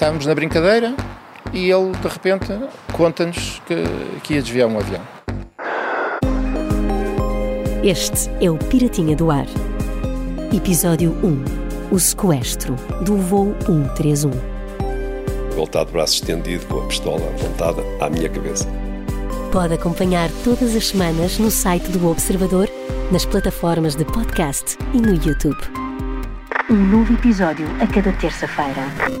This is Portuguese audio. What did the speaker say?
estávamos na brincadeira e ele de repente conta-nos que, que ia desviar um avião. Este é o Piratinha do Ar. Episódio 1 O sequestro do voo 131. Voltado de braço estendido com a pistola apontada à minha cabeça. Pode acompanhar todas as semanas no site do Observador, nas plataformas de podcast e no YouTube. Um novo episódio a cada terça-feira.